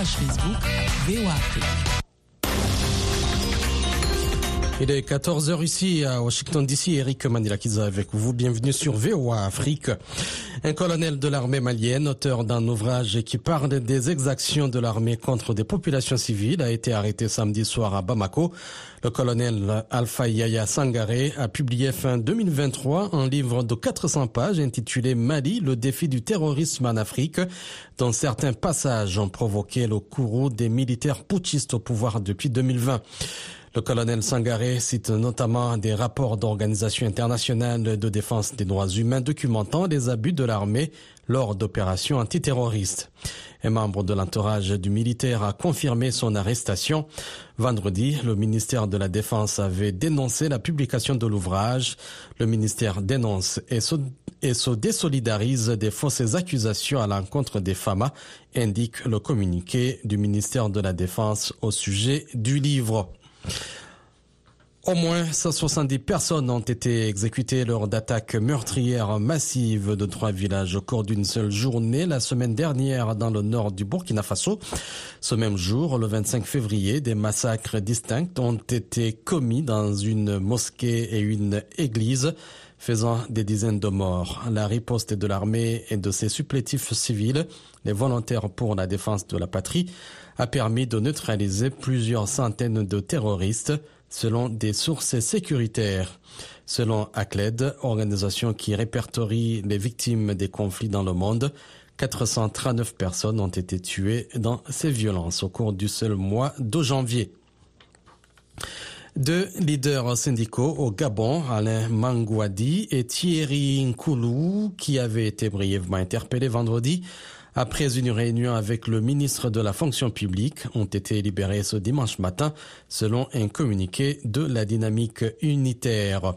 page Facebook VOA Afrique. Il est 14h ici à Washington DC. Eric Manilakiza avec vous. Bienvenue sur VOA Afrique. Un colonel de l'armée malienne, auteur d'un ouvrage qui parle des exactions de l'armée contre des populations civiles, a été arrêté samedi soir à Bamako. Le colonel Alpha Yaya Sangaré a publié fin 2023 un livre de 400 pages intitulé Mali, le défi du terrorisme en Afrique, dont certains passages ont provoqué le courroux des militaires putschistes au pouvoir depuis 2020. Le colonel Sangaré cite notamment des rapports d'organisations internationales de défense des droits humains documentant les abus de l'armée lors d'opérations antiterroristes. Un membre de l'entourage du militaire a confirmé son arrestation. Vendredi, le ministère de la Défense avait dénoncé la publication de l'ouvrage. Le ministère dénonce et se, et se désolidarise des fausses accusations à l'encontre des FAMA, indique le communiqué du ministère de la Défense au sujet du livre. Au moins 170 personnes ont été exécutées lors d'attaques meurtrières massives de trois villages au cours d'une seule journée la semaine dernière dans le nord du Burkina Faso. Ce même jour, le 25 février, des massacres distincts ont été commis dans une mosquée et une église faisant des dizaines de morts. La riposte de l'armée et de ses supplétifs civils, les volontaires pour la défense de la patrie, a permis de neutraliser plusieurs centaines de terroristes selon des sources sécuritaires. Selon ACLED, organisation qui répertorie les victimes des conflits dans le monde, 439 personnes ont été tuées dans ces violences au cours du seul mois de janvier. Deux leaders syndicaux au Gabon, Alain Mangouadi et Thierry Nkoulou, qui avaient été brièvement interpellés vendredi, après une réunion avec le ministre de la fonction publique, ont été libérés ce dimanche matin selon un communiqué de la dynamique unitaire.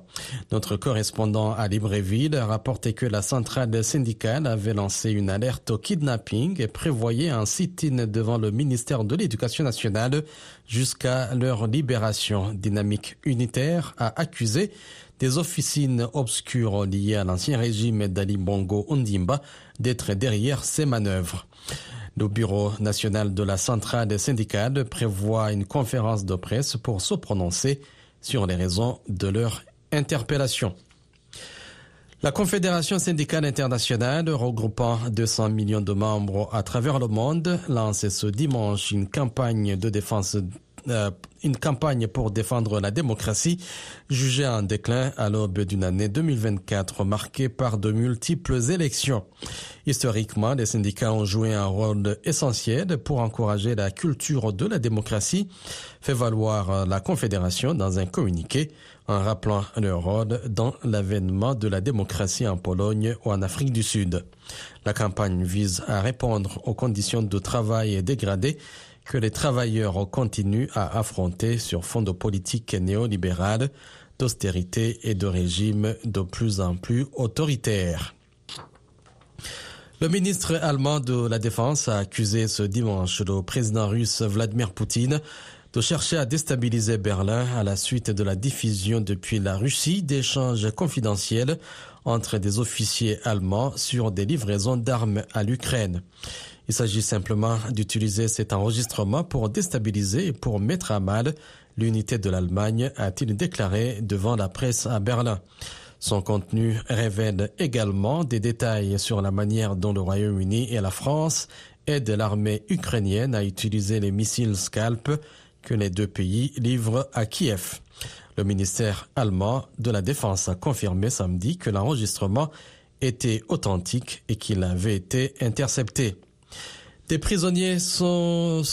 Notre correspondant à Libreville a rapporté que la centrale syndicale avait lancé une alerte au kidnapping et prévoyait un sit-in devant le ministère de l'Éducation nationale jusqu'à leur libération. Dynamique unitaire a accusé des officines obscures liées à l'ancien régime d'Ali Bongo Ondimba d'être derrière ces manœuvres. Le bureau national de la centrale syndicale prévoit une conférence de presse pour se prononcer sur les raisons de leur interpellation. La Confédération syndicale internationale, regroupant 200 millions de membres à travers le monde, lance ce dimanche une campagne de défense une campagne pour défendre la démocratie, jugée en déclin à l'aube d'une année 2024 marquée par de multiples élections. Historiquement, les syndicats ont joué un rôle essentiel pour encourager la culture de la démocratie, fait valoir la Confédération dans un communiqué en rappelant leur rôle dans l'avènement de la démocratie en Pologne ou en Afrique du Sud. La campagne vise à répondre aux conditions de travail dégradées que les travailleurs continuent à affronter sur fond de politique néolibérale, d'austérité et de régime de plus en plus autoritaires. Le ministre allemand de la Défense a accusé ce dimanche le président russe Vladimir Poutine de chercher à déstabiliser Berlin à la suite de la diffusion depuis la Russie d'échanges confidentiels entre des officiers allemands sur des livraisons d'armes à l'Ukraine. Il s'agit simplement d'utiliser cet enregistrement pour déstabiliser et pour mettre à mal l'unité de l'Allemagne, a-t-il déclaré devant la presse à Berlin. Son contenu révèle également des détails sur la manière dont le Royaume-Uni et la France aident l'armée ukrainienne à utiliser les missiles Scalp que les deux pays livrent à Kiev. Le ministère allemand de la Défense a confirmé samedi que l'enregistrement était authentique et qu'il avait été intercepté. Des prisonniers sont,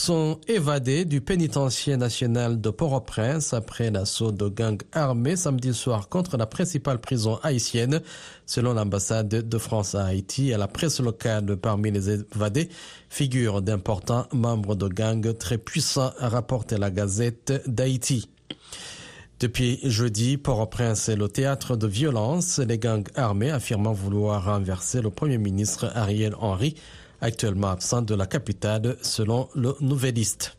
évadés du pénitencier national de Port-au-Prince après l'assaut de gangs armés samedi soir contre la principale prison haïtienne. Selon l'ambassade de France à Haïti et la presse locale parmi les évadés figurent d'importants membres de gangs très puissants, a rapporté la Gazette d'Haïti. Depuis jeudi, Port-au-Prince est le théâtre de violence, les gangs armés affirmant vouloir renverser le premier ministre Ariel Henry actuellement absent de la capitale selon le Nouvelliste.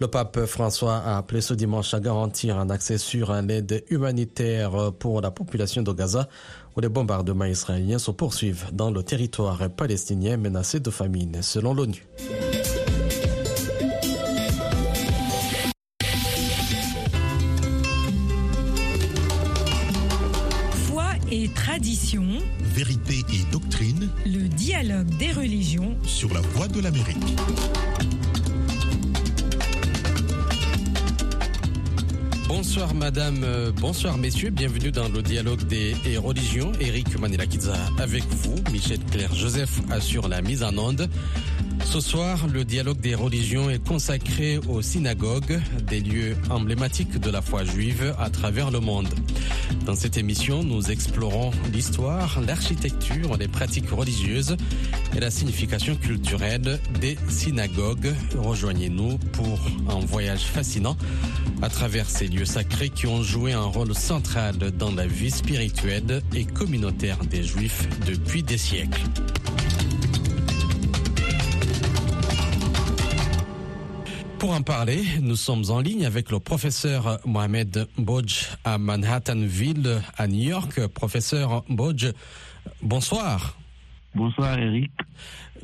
Le pape François a appelé ce dimanche à garantir un accès sûr à l'aide humanitaire pour la population de Gaza, où les bombardements israéliens se poursuivent dans le territoire palestinien menacé de famine, selon l'ONU. Foi et tradition vérité et doctrine, le dialogue des religions sur la voie de l'Amérique. Bonsoir madame, euh, bonsoir messieurs, bienvenue dans le dialogue des religions. Eric Manilakidza avec vous, Michel Claire Joseph assure la mise en onde. Ce soir, le dialogue des religions est consacré aux synagogues, des lieux emblématiques de la foi juive à travers le monde. Dans cette émission, nous explorons l'histoire, l'architecture, les pratiques religieuses et la signification culturelle des synagogues. Rejoignez-nous pour un voyage fascinant à travers ces lieux sacrés qui ont joué un rôle central dans la vie spirituelle et communautaire des Juifs depuis des siècles. Pour en parler, nous sommes en ligne avec le professeur Mohamed Bodj à Manhattanville, à New York. Professeur Bodj, bonsoir. Bonsoir Eric.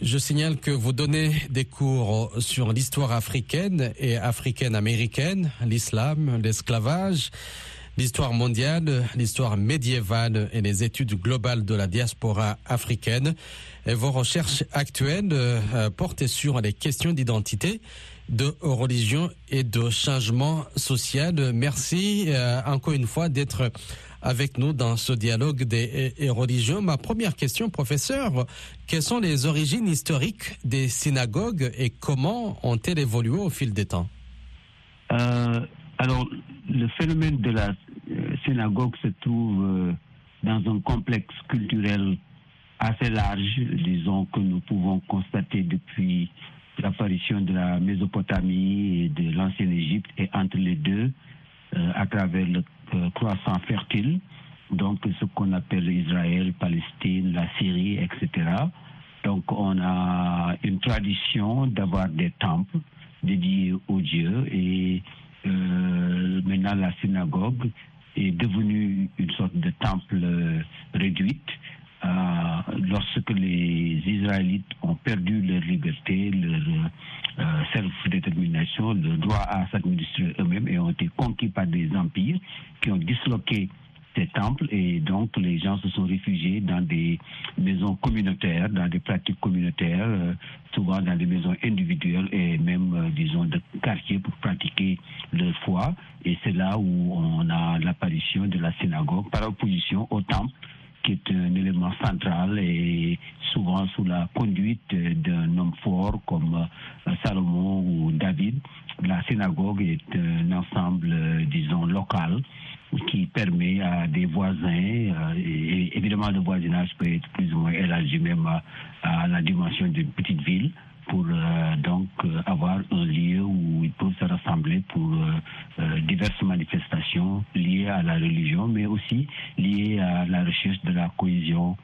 Je signale que vous donnez des cours sur l'histoire africaine et africaine-américaine, l'islam, l'esclavage, l'histoire mondiale, l'histoire médiévale et les études globales de la diaspora africaine. Et vos recherches actuelles euh, portent sur les questions d'identité de religion et de changement social. Merci euh, encore une fois d'être avec nous dans ce dialogue des religions. Ma première question, professeur, quelles sont les origines historiques des synagogues et comment ont-elles évolué au fil des temps? Euh, Alors, le phénomène de la euh, synagogue se trouve dans un complexe culturel assez large, disons, que nous pouvons constater depuis l'apparition de la Mésopotamie et de l'ancienne Égypte et entre les deux, euh, à travers le euh, croissant fertile, donc ce qu'on appelle Israël, Palestine, la Syrie, etc. Donc on a une tradition d'avoir des temples dédiés aux dieux et euh, maintenant la synagogue est devenue une sorte de temple réduite euh, lorsque les Israélites ont perdu leur liberté, leur euh, self-détermination, le droit à s'administrer eux-mêmes et ont été conquis par des empires qui ont disloqué ces temples et donc les gens se sont réfugiés dans des maisons communautaires, dans des pratiques communautaires, euh, souvent dans des maisons individuelles et même, disons, de quartiers pour pratiquer leur foi. Et c'est là où on a l'apparition de la synagogue par opposition au temple qui est un élément central et souvent sous la conduite d'un homme fort comme euh, Salomon ou David. La synagogue est un ensemble, euh, disons, local qui permet à des voisins, euh, et évidemment le voisinage peut être plus ou moins élargi même à la dimension d'une petite ville, pour euh, donc euh, avoir un lieu où ils peuvent se rassembler pour euh, diverses manifestations liées à la religion, mais aussi liées à la recherche de la cohésion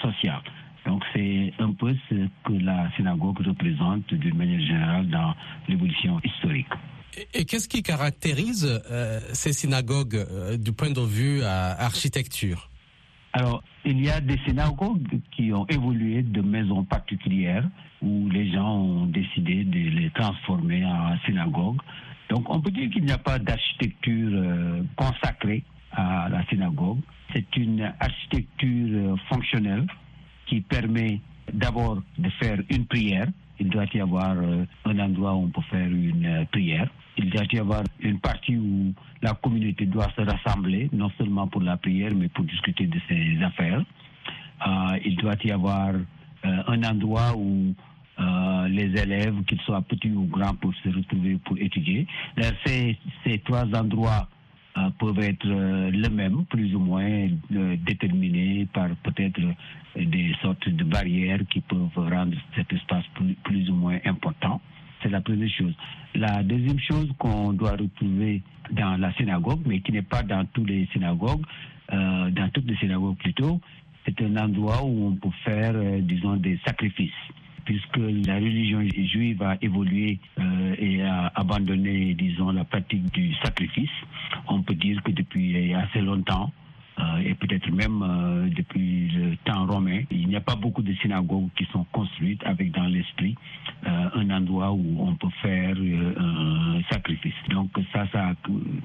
sociale. Donc c'est un peu ce que la synagogue représente d'une manière générale dans l'évolution historique. Et qu'est-ce qui caractérise ces synagogues du point de vue architecture? Alors, il y a des synagogues qui ont évolué de maisons particulières où les gens ont décidé de les transformer en synagogue. Donc on peut dire qu'il n'y a pas d'architecture euh, consacrée à la synagogue. C'est une architecture euh, fonctionnelle qui permet d'abord de faire une prière. Il doit y avoir euh, un endroit où on peut faire une prière. Il doit y avoir une partie où la communauté doit se rassembler, non seulement pour la prière, mais pour discuter de ses affaires. Il doit y avoir un endroit où euh, les élèves, qu'ils soient petits ou grands, peuvent se retrouver pour étudier. Ces, ces trois endroits euh, peuvent être euh, les mêmes, plus ou moins déterminés par peut-être des sortes de barrières qui peuvent rendre cet espace plus, ou moins important. C'est la première chose. La deuxième chose qu'on doit retrouver dans la synagogue, mais qui n'est pas dans tous les synagogues, dans toutes les synagogues plutôt, c'est un endroit où on peut faire, disons, des sacrifices puisque la religion juive a évolué euh, et a abandonné, disons, la pratique du sacrifice. On peut dire que depuis assez longtemps, euh, et peut-être même euh, depuis le temps romain, il n'y a pas beaucoup de synagogues qui sont construites avec dans l'esprit un endroit où on peut faire un sacrifice. Donc ça, ça a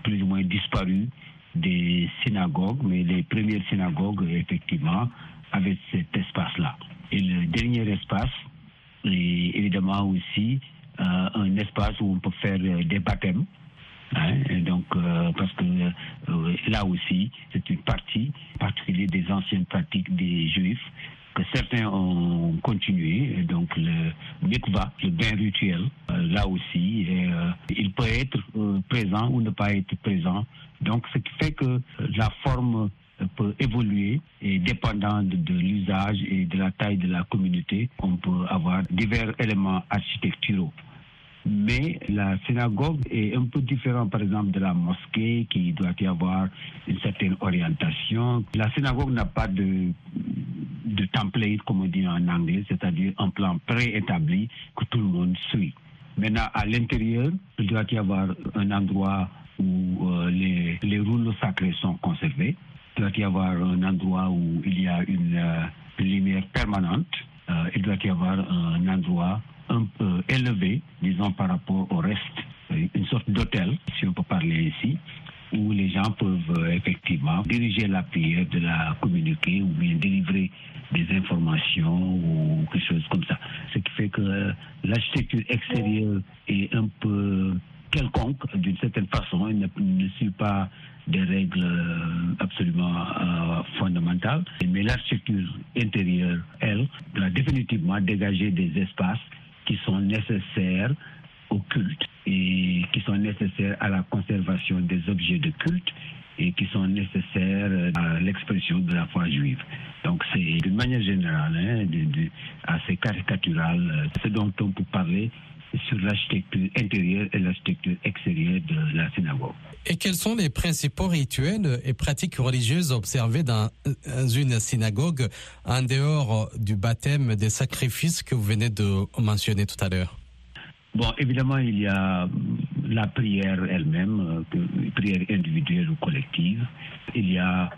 plus ou moins disparu des synagogues, mais les premières synagogues, effectivement, avaient cet espace-là. Et le dernier espace est évidemment aussi euh, un espace où on peut faire euh, des baptêmes. Hein, donc, euh, parce que là aussi, c'est une partie particulière des anciennes pratiques des Juifs que certains ont continué. Donc le mikvah, le bain rituel, là aussi, il peut être présent ou ne pas être présent. Donc ce qui fait que la forme peut évoluer et dépendant de, de l'usage et de la taille de la communauté, on peut avoir divers éléments architecturaux. Mais la synagogue est un peu différente, par exemple, de la mosquée, qui doit y avoir une certaine orientation. La synagogue n'a pas de, de template, comme on dit en anglais, c'est-à-dire un plan préétabli que tout le monde suit. Maintenant, à l'intérieur, il doit y avoir un endroit où euh, les, les rouleaux sacrés sont conservés. Il doit y avoir un endroit où il y a une, euh, lumière permanente. Euh, il doit y avoir un endroit un peu élevé, disons, par rapport au reste, une sorte d'hôtel, si on peut parler ici, où les gens peuvent effectivement diriger la prière, de la communiquer ou bien délivrer des informations ou quelque chose comme ça. Ce qui fait que l'architecture extérieure est un peu quelconque d'une certaine façon, il ne, ne suit pas des règles euh, absolument euh, fondamentales. Mais l'architecture intérieure, elle, doit définitivement dégager des espaces qui sont nécessaires au culte et qui sont nécessaires à la conservation des objets de culte et qui sont nécessaires à l'expression de la foi juive. Donc c'est d'une manière générale, hein, assez caricatural, euh, ce dont on peut parler sur l'architecture intérieure et l'architecture extérieure de la synagogue. Et quels sont les principaux rituels et pratiques religieuses observées dans une synagogue en dehors du baptême des sacrifices que vous venez de mentionner tout à l'heure? Bon, évidemment, il y a la prière elle-même, euh, prière individuelle ou collective. Il y a,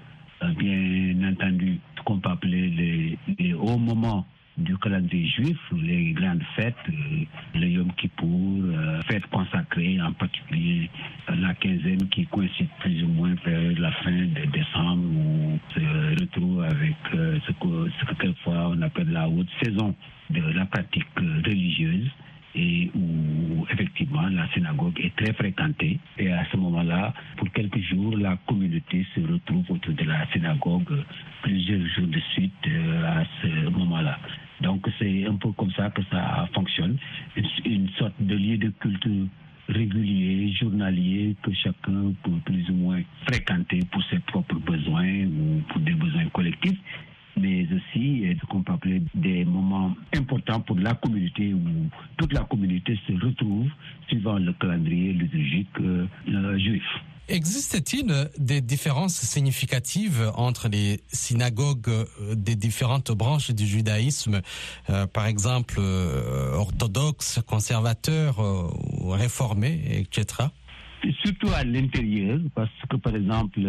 euh, bien entendu, ce qu'on peut appeler les, les hauts moments du calendrier juif, les grandes fêtes, euh, le Yom Kippour, euh, fêtes consacrées, en particulier euh, la quinzaine qui coïncide plus ou moins vers la fin de décembre, où on se retrouve avec ce que, ce que quelquefois on appelle la haute saison de la pratique religieuse et où effectivement la synagogue est très fréquentée. Et à ce moment-là, pour quelques jours, la communauté se retrouve autour de la synagogue plusieurs jours de suite à ce moment-là. Donc c'est un peu comme ça que ça fonctionne, une, sorte de lieu de culte régulier, journalier, que chacun peut plus ou moins fréquenter pour ses propres besoins ou pour des besoins collectifs mais aussi ce qu'on peut appeler des moments importants pour la communauté toute la communauté se retrouve suivant le calendrier liturgique euh, juif. Existe-t-il des différences significatives entre les synagogues euh, des différentes branches du judaïsme, euh, par exemple euh, orthodoxes, conservateurs, réformés, etc. Surtout à l'intérieur, parce que par exemple,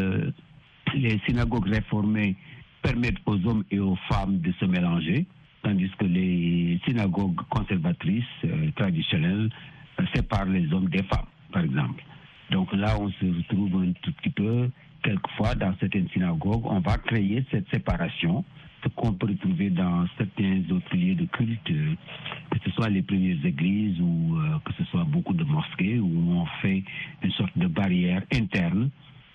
les synagogues réformées permettent aux hommes et aux femmes de se mélanger, tandis que les synagogues conservatrices traditionnelles séparent les hommes des femmes, par exemple. Donc là, on se retrouve un tout petit peu, quelquefois, dans certaines synagogues, on va créer cette séparation, ce qu'on peut retrouver dans certains autres lieux de culte, que ce soit les premières églises ou euh, que ce soit beaucoup de mosquées, où on fait une sorte de barrière interne,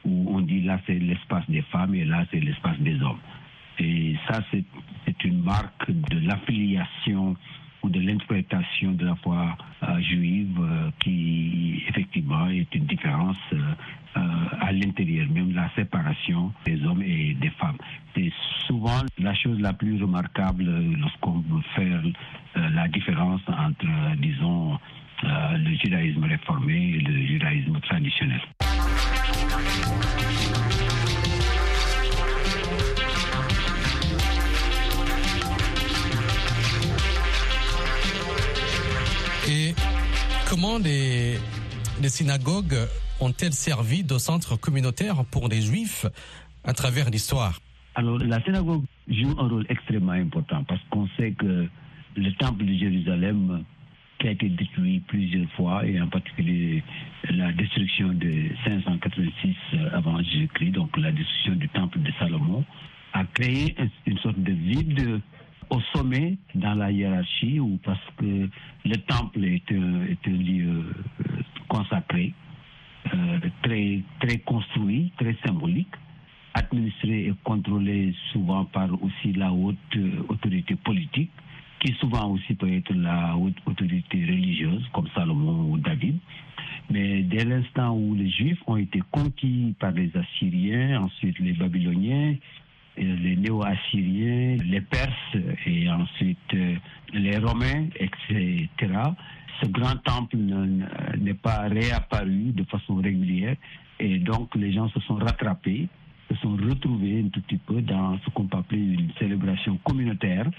où on dit là c'est l'espace des femmes et là c'est l'espace des hommes. Et ça, c'est une marque de l'affiliation ou de l'interprétation de la foi euh, juive euh, qui effectivement est une différence euh, à l'intérieur, même la séparation des hommes et des femmes. C'est souvent la chose la plus remarquable lorsqu'on veut faire la différence entre, disons, le judaïsme réformé et le judaïsme traditionnel. Comment les, synagogues ont-elles servi de centre communautaire pour les juifs à travers l'histoire? Alors, la synagogue joue un rôle extrêmement important parce qu'on sait que le temple de Jérusalem qui a été détruit plusieurs fois, et en particulier la destruction de 586 avant Jésus-Christ, donc la destruction du temple de Salomon, a créé une sorte de vide au sommet dans la hiérarchie, ou parce que le temple est un, est un lieu consacré, euh, très, très construit, très symbolique, administré et contrôlé souvent par aussi la haute euh, autorité politique, qui souvent aussi peut être la haute autorité religieuse, comme Salomon ou David. Mais dès l'instant où les Juifs ont été conquis par les Assyriens, ensuite les Babyloniens, les Néo-Assyriens, les Perses et ensuite euh, les Romains, etc., ce grand temple n'est pas réapparu de façon régulière et donc les gens se sont rattrapés, se sont retrouvés un tout petit peu dans ce qu'on peut appeler une célébration communautaire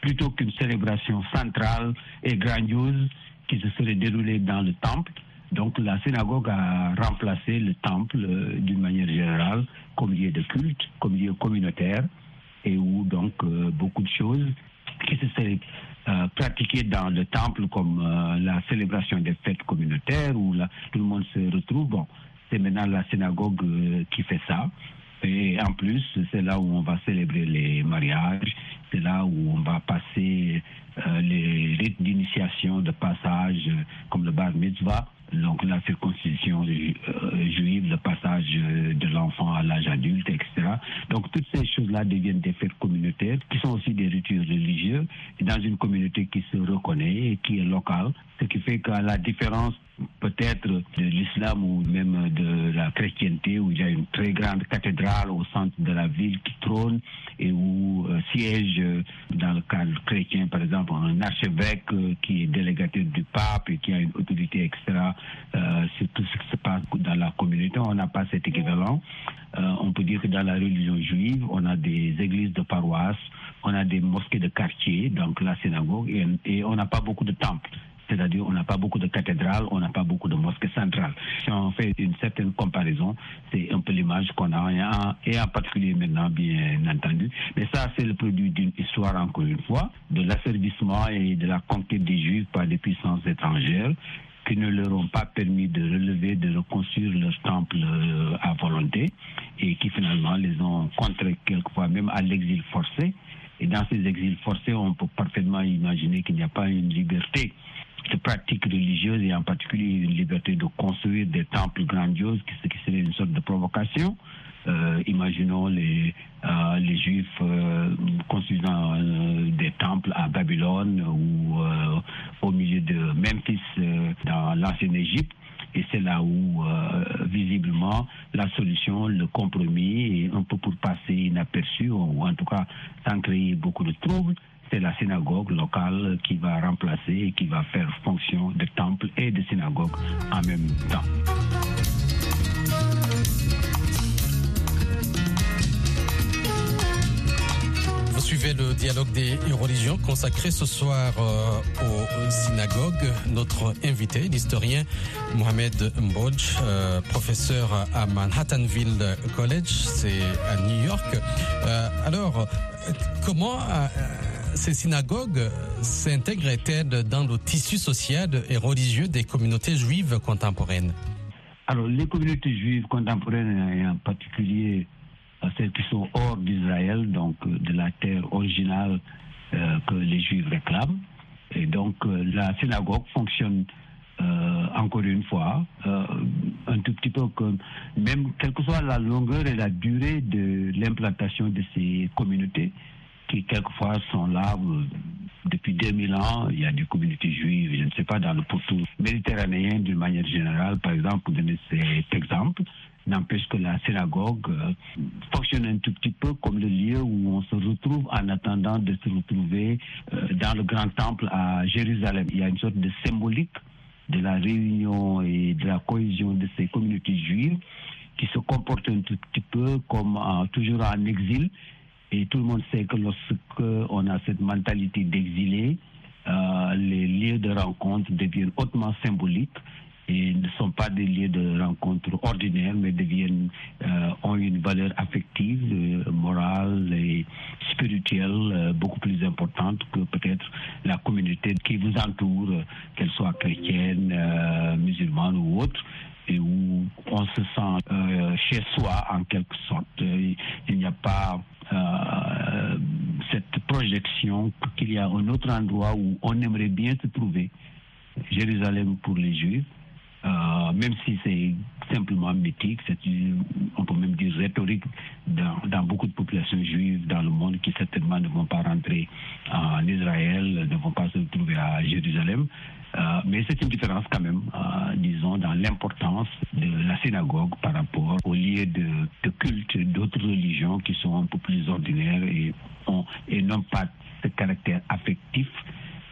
plutôt qu'une célébration centrale et grandiose qui se serait déroulée dans le temple. Donc la synagogue a remplacé le temple euh, d'une manière générale comme lieu de culte, comme lieu communautaire et où donc euh, beaucoup de choses qui se seraient euh, pratiquées dans le temple comme la célébration des fêtes communautaires où là, tout le monde se retrouve. Bon, c'est maintenant la synagogue qui fait ça. Et en plus, c'est là où on va célébrer les mariages, c'est là où on va passer les rites d'initiation, de passage, comme le bar mitzvah donc la circoncision euh, juive, le passage de l'enfant à l'âge adulte, etc. Donc toutes ces choses-là deviennent des fêtes communautaires qui sont aussi des rituels religieux dans une communauté qui se reconnaît et qui est locale, ce qui fait qu'à la différence peut-être de l'islam ou même de la chrétienté où il y a une très grande cathédrale au centre de la ville qui trône et où euh, siège euh, dans le cadre chrétien par exemple un archevêque euh, qui est délégataire du pape et qui a une autorité extra c'est tout ce qui se passe dans la communauté. On n'a pas cet équivalent. On peut dire que dans la religion juive on a des églises de paroisse on a des mosquées de quartier donc la synagogue et on n'a pas beaucoup de temples c'est-à-dire on n'a pas beaucoup de cathédrales, on n'a pas beaucoup de mosquées centrales. Si on fait une certaine comparaison, c'est un peu l'image qu'on a, et en particulier maintenant, bien entendu. Mais ça, c'est le produit d'une histoire, encore une fois, de l'asservissement et de la conquête des Juifs par des puissances étrangères qui ne leur ont pas permis de relever, de reconstruire leur temple euh, à volonté et qui finalement les ont contraints quelquefois même à l'exil forcé. Et dans ces exils forcés, on peut parfaitement imaginer qu'il n'y a pas une liberté pratiques religieuses et en particulier une liberté de construire des temples grandioses, ce qui serait une sorte de provocation. Euh, imaginons les, euh, les Juifs euh, construisant des temples à Babylone ou au milieu de Memphis dans l'ancienne Égypte. Et c'est là où, visiblement, la solution, le compromis, un peu pour passer inaperçu, ou en tout cas sans créer beaucoup de troubles, c'est la synagogue locale qui va remplacer et qui va faire fonction de temple et de synagogue en même temps. Vous suivez le dialogue des religions consacré ce soir euh, aux synagogues. Notre invité, l'historien Mohamed Mbodj, euh, professeur à Manhattanville College, c'est à New York. Euh, alors, comment ces synagogues s'intègrent-elles dans le tissu social et religieux des communautés juives contemporaines. Alors, les communautés juives contemporaines, et en particulier euh, celles qui sont hors d'Israël, donc euh, de la terre originale euh, que les juifs réclament, et donc la synagogue fonctionne encore une fois, un tout petit peu comme, même quelle que soit la longueur et la durée de l'implantation de ces communautés, qui quelquefois sont là euh, depuis 2000 ans. Il y a des communautés juives, je ne sais pas, dans le pourtour méditerranéen d'une manière générale, par exemple, pour donner cet exemple. N'empêche que la synagogue euh, fonctionne un tout petit peu comme le lieu où on se retrouve en attendant de se retrouver euh, dans le grand temple à Jérusalem. Il y a une sorte de symbolique de la réunion et de la cohésion de ces communautés juives qui se comportent un tout petit peu comme toujours en exil, et tout le monde sait que lorsqu'on a cette mentalité d'exilé, euh, les lieux de rencontre deviennent hautement symboliques et ne sont pas des lieux de rencontre ordinaires, mais deviennent, euh, ont une valeur affective, morale et spirituelle beaucoup plus importante que peut-être la communauté qui vous entoure, qu'elle soit chrétienne, musulmane ou autre et où on se sent chez soi en quelque sorte. Il n'y a pas euh, cette projection qu'il y a un autre endroit où on aimerait bien se trouver. Jérusalem pour les Juifs, euh, même si c'est simplement mythique, c'est on peut même dire rhétorique dans, beaucoup de populations juives dans le monde qui certainement ne vont pas rentrer en Israël, ne vont pas se trouver à Jérusalem. Euh, mais c'est une différence quand même, euh, disons, dans l'importance de la synagogue par rapport aux lieux de, de culte d'autres religions qui sont un peu plus ordinaires et n'ont pas ce caractère affectif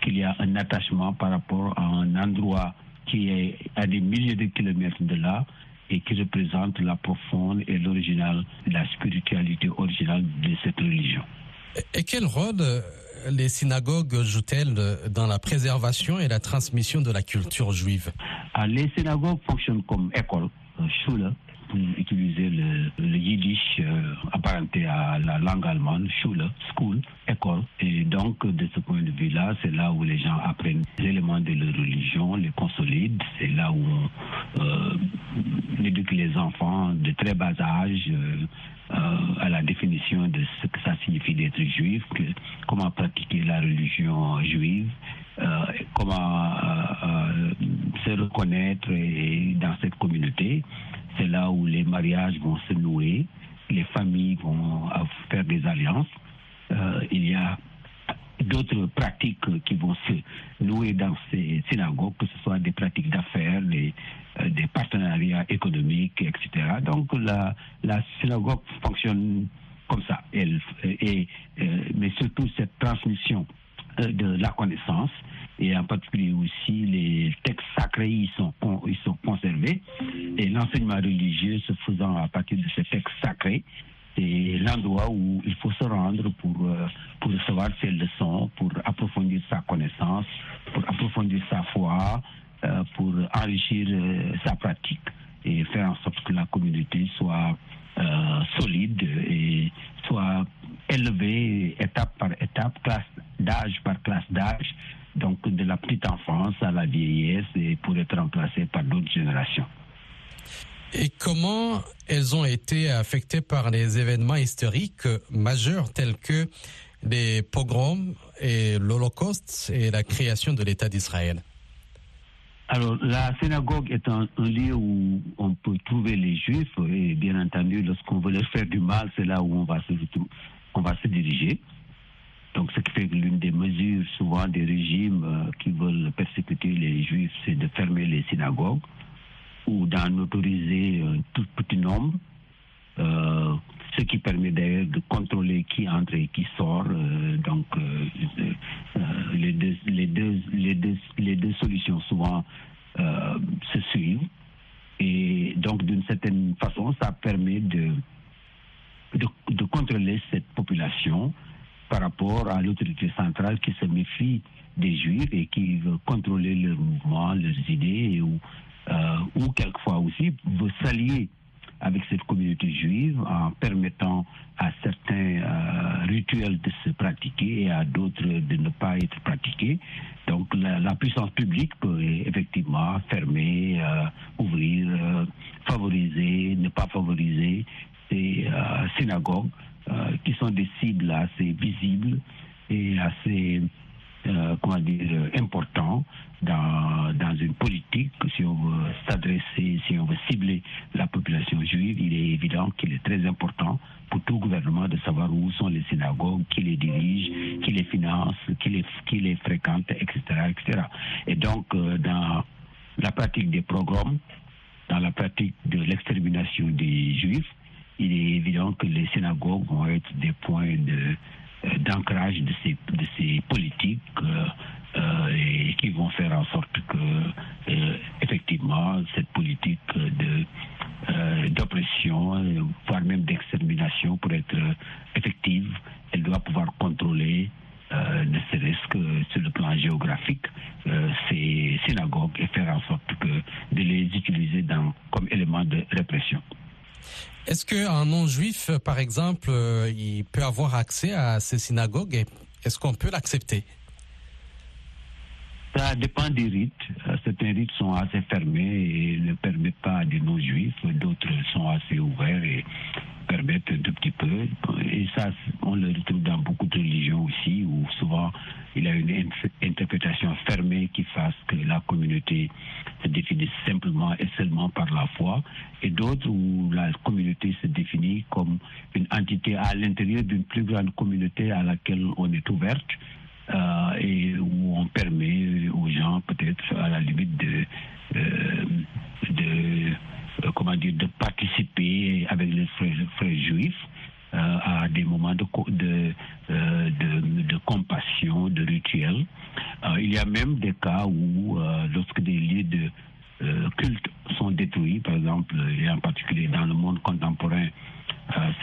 qu'il y a un attachement par rapport à un endroit qui est à des milliers de kilomètres de là et qui représente la profonde et l'original, la spiritualité originale de cette religion. Et quel rôle les synagogues jouent-elles dans la préservation et la transmission de la culture juive? Ah, Les synagogues fonctionnent comme école, euh, schule, pour utiliser le, yiddish euh, apparenté à la langue allemande, schule, school, école. Et donc, de ce point de vue-là, c'est là où les gens apprennent les éléments de leur religion, les consolident. C'est là où on euh, éduque les enfants de très bas âge. Euh, à la définition de ce que ça signifie d'être juif, comment pratiquer la religion juive, comment se reconnaître dans cette communauté. C'est là où les mariages vont se nouer, les familles vont faire des alliances. il y a d'autres pratiques qui vont se nouer dans ces synagogues, que ce soit des pratiques d'affaires, des, euh, partenariats économiques, etc. Donc la, synagogue fonctionne comme ça. Elle, et, euh, mais surtout cette transmission euh, de la connaissance et en particulier aussi les textes sacrés ils sont, ils sont conservés. Et l'enseignement religieux se faisant à partir de ces textes sacrés c'est l'endroit où il faut se rendre pour, pour recevoir ses leçons, pour approfondir sa connaissance, pour approfondir sa foi, euh, pour enrichir euh, sa pratique et faire en sorte que la communauté soit euh, solide et soit élevée étape par étape, classe d'âge par classe d'âge, donc de la petite enfance à la vieillesse et pour être remplacée par d'autres générations. Et comment elles ont été affectées par les événements historiques majeurs tels que les pogroms et l'Holocauste et la création de l'État d'Israël? Alors, la synagogue est un, lieu où on peut trouver les juifs et bien entendu, lorsqu'on veut leur faire du mal, c'est là où on va se, on va se diriger. Donc, ce qui fait que l'une des mesures, souvent des régimes euh, qui veulent persécuter les juifs, c'est de fermer les synagogues ou d'en autoriser un tout petit nombre, euh, ce qui permet d'ailleurs de contrôler qui entre et qui sort. Euh, donc, les, deux, solutions souvent se suivent. Et donc, d'une certaine façon, ça permet de, contrôler cette population par rapport à l'autorité centrale qui se méfie des juifs et qui veut contrôler leurs mouvements, leurs idées, ou, euh, ou quelquefois aussi veut s'allier avec cette communauté juive en permettant à certains euh, rituels de se pratiquer et à d'autres de ne pas être pratiqués. Donc la, puissance publique peut effectivement fermer, euh, ouvrir, favoriser, ne pas favoriser ces synagogues qui sont des cibles assez visibles et assez euh, comment dire, important dans, dans une politique. Si on veut s'adresser, si on veut cibler la population juive, il est évident qu'il est très important pour tout gouvernement de savoir où sont les synagogues, qui les dirige, qui les finance, qui les, qui les fréquente, etc., etc. Et donc, euh, dans la pratique des programmes, dans la pratique de l'extermination des juifs, il est évident que les synagogues vont être des points euh, d'ancrage de ces, de ces politiques euh, euh, et qui vont faire en sorte que effectivement cette politique de d'oppression, voire même d'extermination pour être effective, elle doit pouvoir contrôler ne serait-ce que sur le plan géographique, ces synagogues et faire en sorte que de les utiliser comme élément de répression. Est-ce qu'un non-juif, par exemple, il peut avoir accès à ces synagogues Est-ce qu'on peut l'accepter? Ça dépend des rites. Euh, certains rites sont assez fermés et ne permettent pas des non-juifs. D'autres sont assez ouverts et permettent un tout petit peu. Et ça, on le retrouve dans beaucoup de religions aussi, où souvent il y a une interprétation fermée qui fasse que la communauté se définisse simplement et seulement par la foi, et d'autres où la communauté se définit comme une entité à l'intérieur d'une plus grande communauté à laquelle on est ouverte euh, et où on permet aux gens peut-être à la limite de, de euh, comment dire de participer avec les frères, juifs à des moments de, de, de, de, compassion, de rituel. il y a même des cas où, lorsque des lieux de culte sont détruits, par exemple, et en particulier dans le monde contemporain, euh,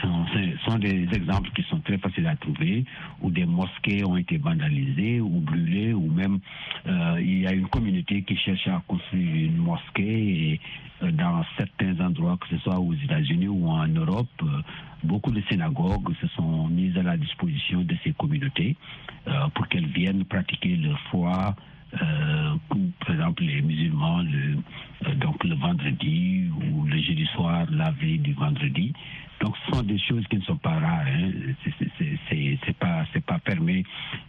sont, sont, des exemples qui sont très faciles à trouver, où des mosquées ont été vandalisées ou brûlées, ou même euh, il y a une communauté qui cherche à construire une mosquée et euh, dans certains endroits, que ce soit aux États-Unis ou en Europe, beaucoup de synagogues se sont mises à la disposition de ces communautés pour qu'elles viennent pratiquer leur foi. par exemple les musulmans le, donc le vendredi ou le jeudi soir la veille du vendredi donc, ce sont des choses qui ne sont pas rares. Hein. C'est pas, pas permis.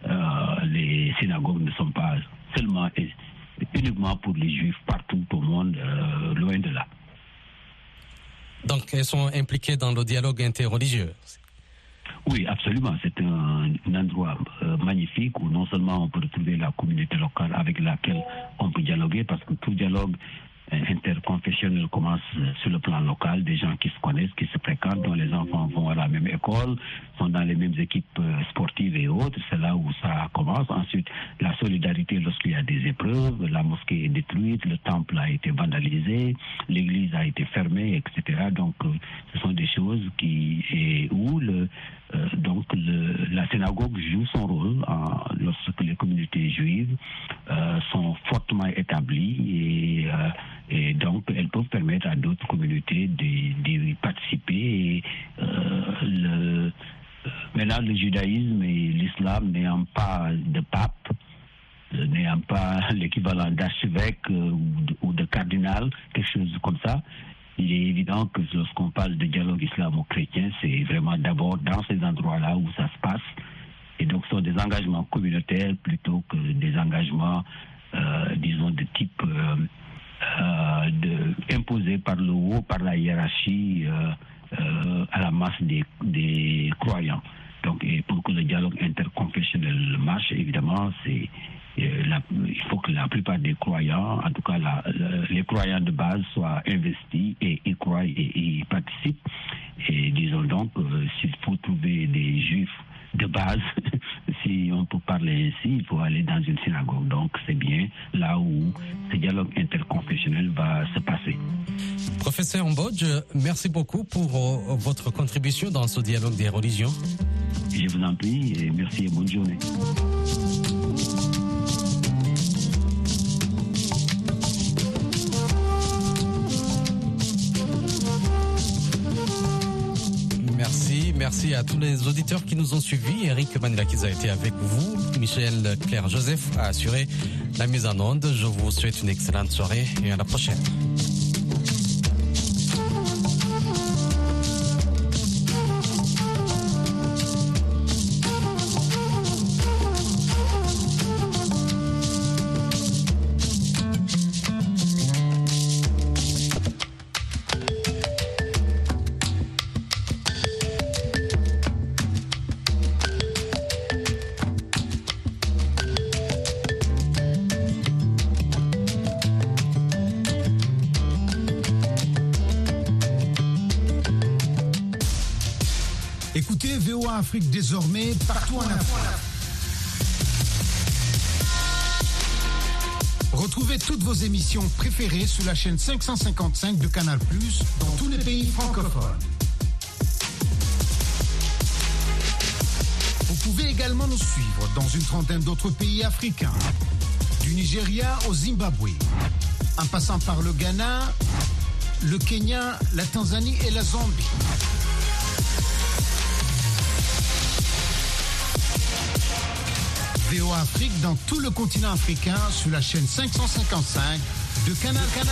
Euh, les synagogues ne sont pas seulement et uniquement pour les juifs partout au monde, euh, loin de là. Donc, elles sont impliquées dans le dialogue interreligieux. Oui, absolument. C'est un, endroit euh, magnifique où non seulement on peut retrouver la communauté locale avec laquelle on peut dialoguer, parce que tout dialogue interconfessionnel commence sur le plan local, des gens qui se connaissent, qui se fréquentent, dont les enfants vont à la même école, sont dans les mêmes équipes euh, sportives et autres. C'est là où ça commence. Ensuite, la solidarité lorsqu'il y a des épreuves, la mosquée est détruite, le temple a été vandalisé, l'église a été fermée, etc. Donc, euh, ce sont des choses qui et où le euh, donc la synagogue joue son rôle lorsque les communautés juives sont fortement établies et et donc, elles peuvent permettre à d'autres communautés d'y participer. Euh, le, le judaïsme et l'islam n'ayant pas de pape, euh, n'ayant pas l'équivalent d'archevêque euh, ou, de, cardinal, quelque chose comme ça, il est évident que lorsqu'on parle de dialogue islamo-chrétien, c'est vraiment d'abord dans ces endroits-là où ça se passe. Et donc, ce sont des engagements communautaires plutôt que des engagements, disons, de type euh, de, imposé par le haut, par la hiérarchie euh, euh, à la masse des, des, croyants. Donc, et pour que le dialogue interconfessionnel marche, évidemment, c'est il faut que la plupart des croyants, en tout cas les croyants de base, soient investis et y croient et y participent. Et disons donc, s'il faut trouver des juifs de base, si on peut parler ainsi, il faut aller dans une synagogue. Donc c'est bien là où ce dialogue interconfessionnel va se passer. Professeur Mbodge, merci beaucoup pour euh, votre contribution dans ce dialogue des religions. Je vous en prie et merci et bonne journée. Merci à tous les auditeurs qui nous ont suivis. Eric qui a été avec vous. Michel Claire Joseph a assuré la mise en onde. Je vous souhaite une excellente soirée et à la prochaine. Afrique désormais partout en Afrique. Retrouvez toutes vos émissions préférées sur la chaîne 555 de Canal dans tous les pays francophones. Vous pouvez également nous suivre dans une trentaine d'autres pays africains, du Nigeria au Zimbabwe, en passant par le Ghana, le Kenya, la Tanzanie et la Zambie. VOA Afrique dans tout le continent africain sur la chaîne 555 de Canal Canal.